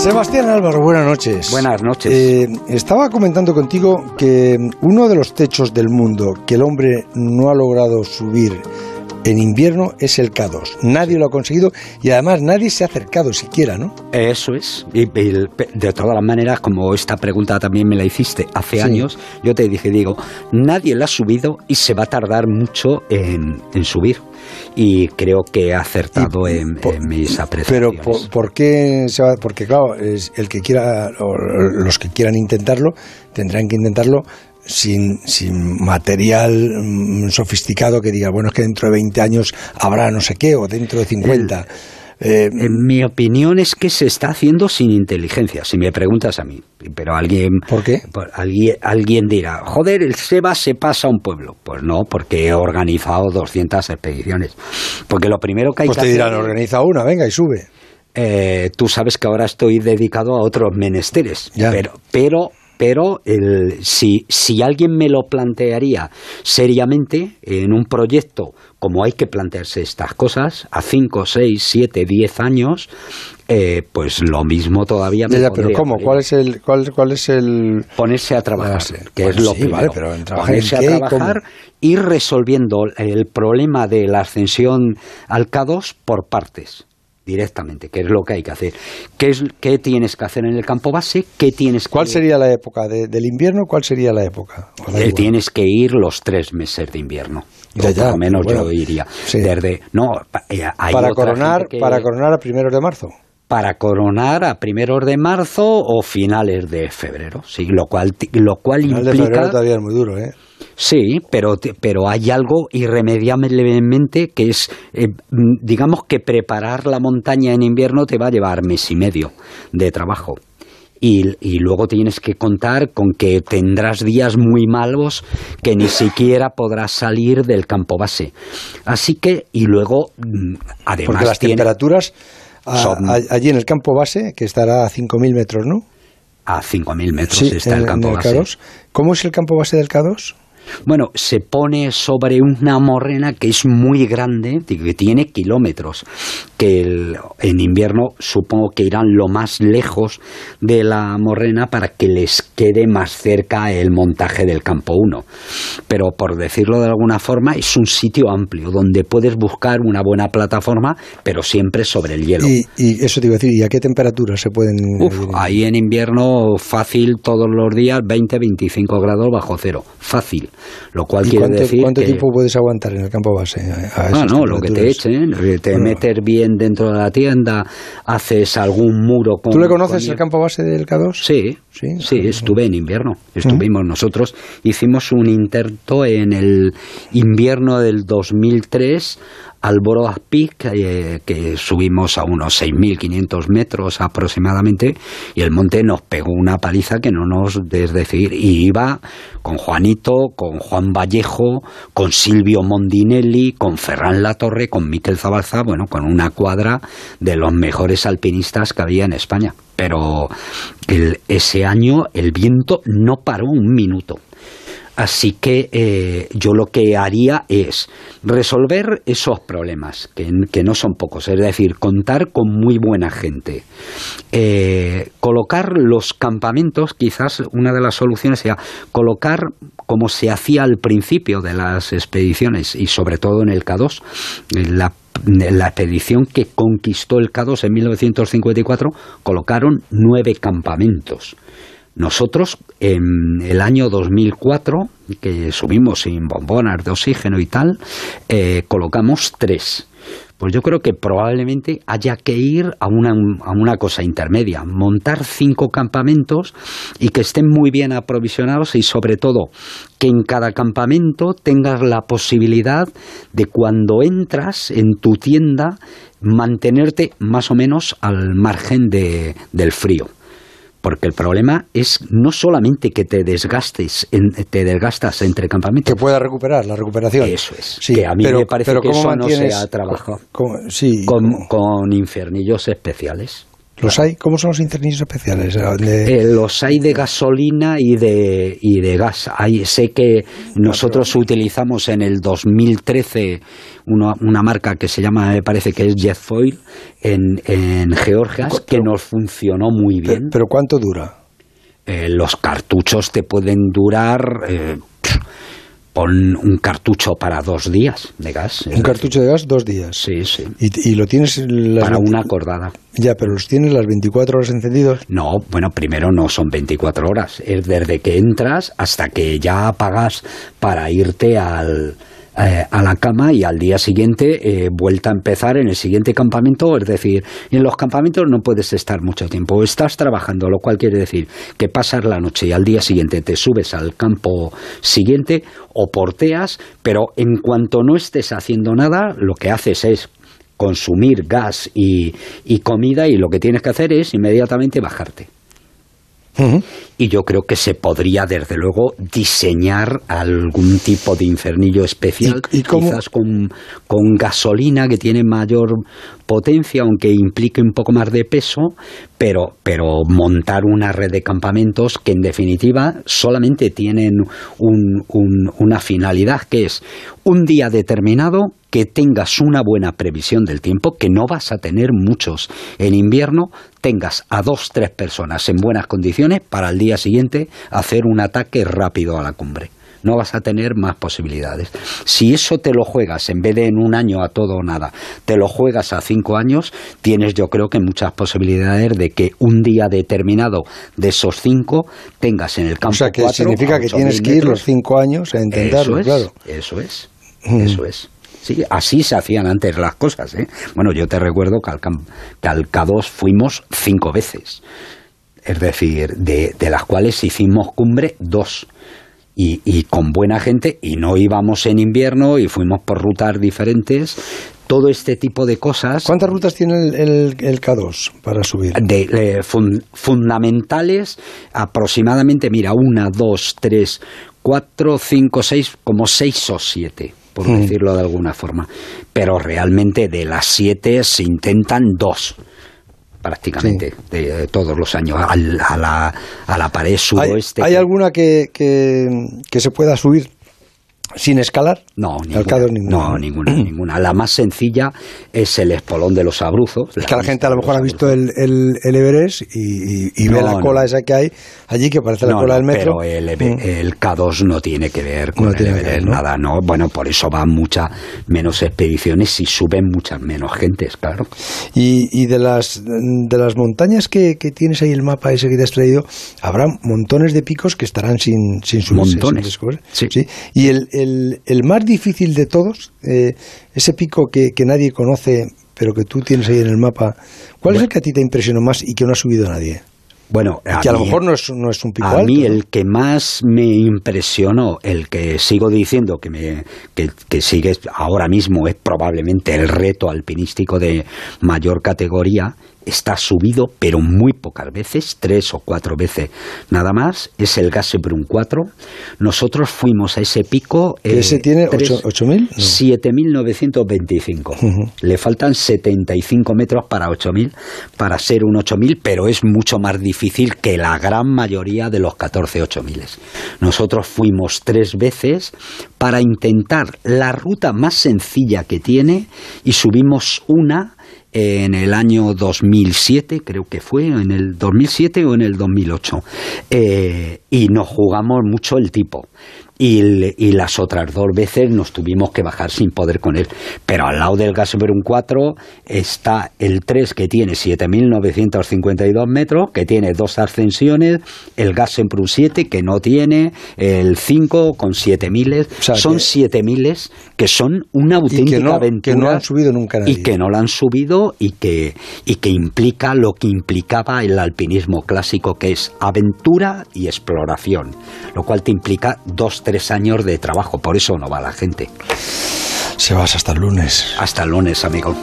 Sebastián Álvaro, buenas noches. Buenas noches. Eh, estaba comentando contigo que uno de los techos del mundo que el hombre no ha logrado subir en invierno es el K2. Nadie lo ha conseguido y además nadie se ha acercado siquiera, ¿no? Eso es. Y, de todas las maneras, como esta pregunta también me la hiciste hace años, yo te dije, digo, nadie la ha subido y se va a tardar mucho en, subir. Y creo que he acertado en, mis apreciaciones. Pero ¿por, qué se va? Porque claro, es el que quiera, los que quieran intentarlo, tendrán que intentarlo sin, sin material mm, sofisticado que diga, bueno, es que dentro de 20 años habrá no sé qué, o dentro de 50. Eh, en mi opinión es que se está haciendo sin inteligencia, si me preguntas a mí. Pero alguien. ¿Por qué? alguien, alguien dirá, joder, el SEBA se pasa a un pueblo. Pues no, porque he organizado 200 expediciones. Porque lo primero que hay pues que te dirán, organiza una, venga y sube. Eh, tú sabes que ahora estoy dedicado a otros menesteres. Pero, pero pero el, si, si alguien me lo plantearía seriamente en un proyecto, como hay que plantearse estas cosas, a 5, 6, 7, 10 años, eh, pues lo mismo todavía me ya, pero ¿cómo? ¿Cuál es el cuál, cuál es el ponerse a trabajar, que es lo primero. pero ponerse a trabajar, ir resolviendo el problema de la ascensión al K2 por partes directamente, que es lo que hay que hacer. ¿Qué, es, qué tienes que hacer en el campo base? ¿Qué tienes ¿Cuál sería la época del invierno? ¿Cuál sería la época? Eh, tienes que ir los tres meses de invierno. Ya, por lo menos yo iría. Desde, no, eh, para, coronar, para coronar a primeros de marzo para coronar a primeros de marzo o finales de febrero, sí, lo cual lo cual Final implica de febrero todavía es muy duro, ¿eh? Sí, pero, pero hay algo irremediablemente que es, eh, digamos que preparar la montaña en invierno te va a llevar mes y medio de trabajo. Y, y, luego tienes que contar con que tendrás días muy malos que ni siquiera podrás salir del campo base. Así que, y luego, mm, además. Porque las temperaturas allí en el campo base, que estará a 5.000 metros, ¿no? A 5.000 metros está el campo base. ¿Cómo es el campo base del K2? Bueno, se pone sobre una morrena que es muy grande, que tiene kilómetros, que en invierno supongo que irán lo más lejos de la morrena para que les quede más cerca el montaje del campo 1. Pero por decirlo de alguna forma, es un sitio amplio donde puedes buscar una buena plataforma, pero siempre sobre el hielo. Y, eso te iba a decir, ¿y a qué temperatura se pueden...? ahí en invierno fácil todos los días 20-25 grados bajo cero, fácil. Lo cual quiere cuánto, decir ¿Cuánto tiempo puedes aguantar en el campo base? ah, no, lo que te echen, te metes bien dentro de la tienda, haces algún muro con... ¿Tú le conoces el campo base del K2? Sí, sí, sí estuve en invierno, estuvimos nosotros, hicimos un intento en el invierno del 2003 al Peak, eh, que subimos a unos 6.500 metros aproximadamente, y el monte nos pegó una paliza que no nos des decir. Y iba con Juanito, con Juan Vallejo, con Silvio Mondinelli, con Ferran Latorre, con Miquel Zabalza, bueno, con una cuadra de los mejores alpinistas que había en España. Pero ese año el viento no paró un minuto. Así que eh, yo lo que haría es resolver esos problemas, que, no son pocos, es decir, contar con muy buena gente. Eh, colocar los campamentos, quizás una de las soluciones sea colocar como se hacía al principio de las expediciones y sobre todo en el K2, la la expedición que conquistó el K2 en 1954 colocaron nueve campamentos. Nosotros en el año 2004, que subimos sin bombonas de oxígeno y tal, eh, colocamos tres. Pues yo creo que probablemente haya que ir a una, a una cosa intermedia, montar cinco campamentos y que estén muy bien aprovisionados y sobre todo que en cada campamento tengas la posibilidad de cuando entras en tu tienda mantenerte más o menos al margen de, del frío porque el problema es no solamente que te desgastes, te desgastas entre campamentos. Que pueda recuperar, la recuperación. Eso es. Sí, que a mí me parece que eso no se ha trabajado. sí, con, con, infernillos especiales. ¿Los hay? ¿Cómo son los internillos especiales? Eh, los hay de gasolina y de, y de gas. Hay, sé que nosotros utilizamos en el 2013 una, una marca que se llama, me parece que es Jetfoil, en, en Georgia, que nos funcionó muy bien. ¿Pero, cuánto dura? Eh, los cartuchos te pueden durar... Eh, pon un cartucho para dos días de gas. Un cartucho de gas, dos días. Sí, sí. ¿Y, lo tienes para una acordada? Ya, pero los tienes las 24 horas encendidos. No, bueno, primero no son 24 horas. Es desde que entras hasta que ya apagas para irte al, eh, a la cama y al día siguiente eh, vuelta a empezar en el siguiente campamento. Es decir, en los campamentos no puedes estar mucho tiempo. Estás trabajando, lo cual quiere decir que pasas la noche y al día siguiente te subes al campo siguiente o porteas, pero en cuanto no estés haciendo nada, lo que haces es consumir gas y comida y lo que tienes que hacer es inmediatamente bajarte. Y yo creo que se podría, desde luego, diseñar algún tipo de infernillo especial, quizás con, con gasolina que tiene mayor potencia, aunque implique un poco más de peso, pero, pero montar una red de campamentos que en definitiva solamente tienen una finalidad que es un día determinado que tengas una buena previsión del tiempo, que no vas a tener muchos. En invierno, tengas a dos, tres personas en buenas condiciones para el día siguiente hacer un ataque rápido a la cumbre no vas a tener más posibilidades. Si eso te lo juegas en vez de en un año a todo o nada, te lo juegas a cinco años, tienes yo creo que muchas posibilidades de que un día determinado de esos cinco tengas en el campo. O sea, que significa que tienes que ir los cinco años a intentarlo, eso es, claro. Eso es, mm. eso es. Sí, así se hacían antes las cosas. ¿eh? Bueno, yo te recuerdo que al, que al K2 fuimos cinco veces. Es decir, de, de las cuales hicimos cumbre dos y, con buena gente y no íbamos en invierno y fuimos por rutas diferentes todo este tipo de cosas. ¿Cuántas rutas tiene el, el, K2 para subir? De, fundamentales, aproximadamente, mira, una, dos, tres, cuatro, cinco, seis, como seis o siete, por hmm. decirlo de alguna forma. Pero realmente de las siete se intentan dos prácticamente de, todos los años a, la, a la pared sudoeste. ¿Hay, alguna que, que, que se pueda subir sin escalar? No, ninguna. ninguna, ninguna. La más sencilla es el espolón de los abruzos. Es que la gente a lo mejor ha visto el, el, Everest y, ve la cola esa que hay allí, que parece la cola del metro. Pero el, mm. el, K2 no tiene que ver con el Everest, nada, ¿no? Bueno, por eso van muchas menos expediciones y suben muchas menos gentes, claro. Y, y de, las, de las montañas que, que, tienes ahí el mapa ese que te has traído, habrá montones de picos que estarán sin, sin subirse. Montones. sí. sí. Y el el, más difícil de todos, eh, ese pico que, nadie conoce, pero que tú tienes ahí en el mapa, ¿cuál es el que a ti te impresionó más y que no ha subido nadie? Bueno, a que a lo mejor no es, no es un pico a mí el que más me impresionó, el que sigo diciendo que, me, que, que sigue ahora mismo es probablemente el reto alpinístico de mayor categoría, está subido, pero muy pocas veces, tres o cuatro veces nada más, es el Gassebrun 4. Nosotros fuimos a ese pico... ¿Ese eh, tiene 8.000? 7.925. Le faltan 75 metros para 8.000, para ser un 8.000, pero es mucho más difícil que la gran mayoría de los 14 8.000. Nosotros fuimos tres veces para intentar la ruta más sencilla que tiene y subimos una en el año 2007, creo que fue, en el 2007 o en el 2008, eh, y nos jugamos mucho el tipo y, las otras dos veces nos tuvimos que bajar sin poder con él. Pero al lado del Gasperum 4 está el 3 que tiene 7.952 metros, que tiene dos ascensiones, el Gasperum 7 que no tiene, el 5 con 7.000, son 7.000 que son una auténtica aventura. Que no han subido nunca Y que no la han subido y que, y que implica lo que implicaba el alpinismo clásico, que es aventura y exploración, lo cual te implica dos, tres años de trabajo, por eso no va la gente. Se vas hasta el lunes. Hasta el lunes, amigo.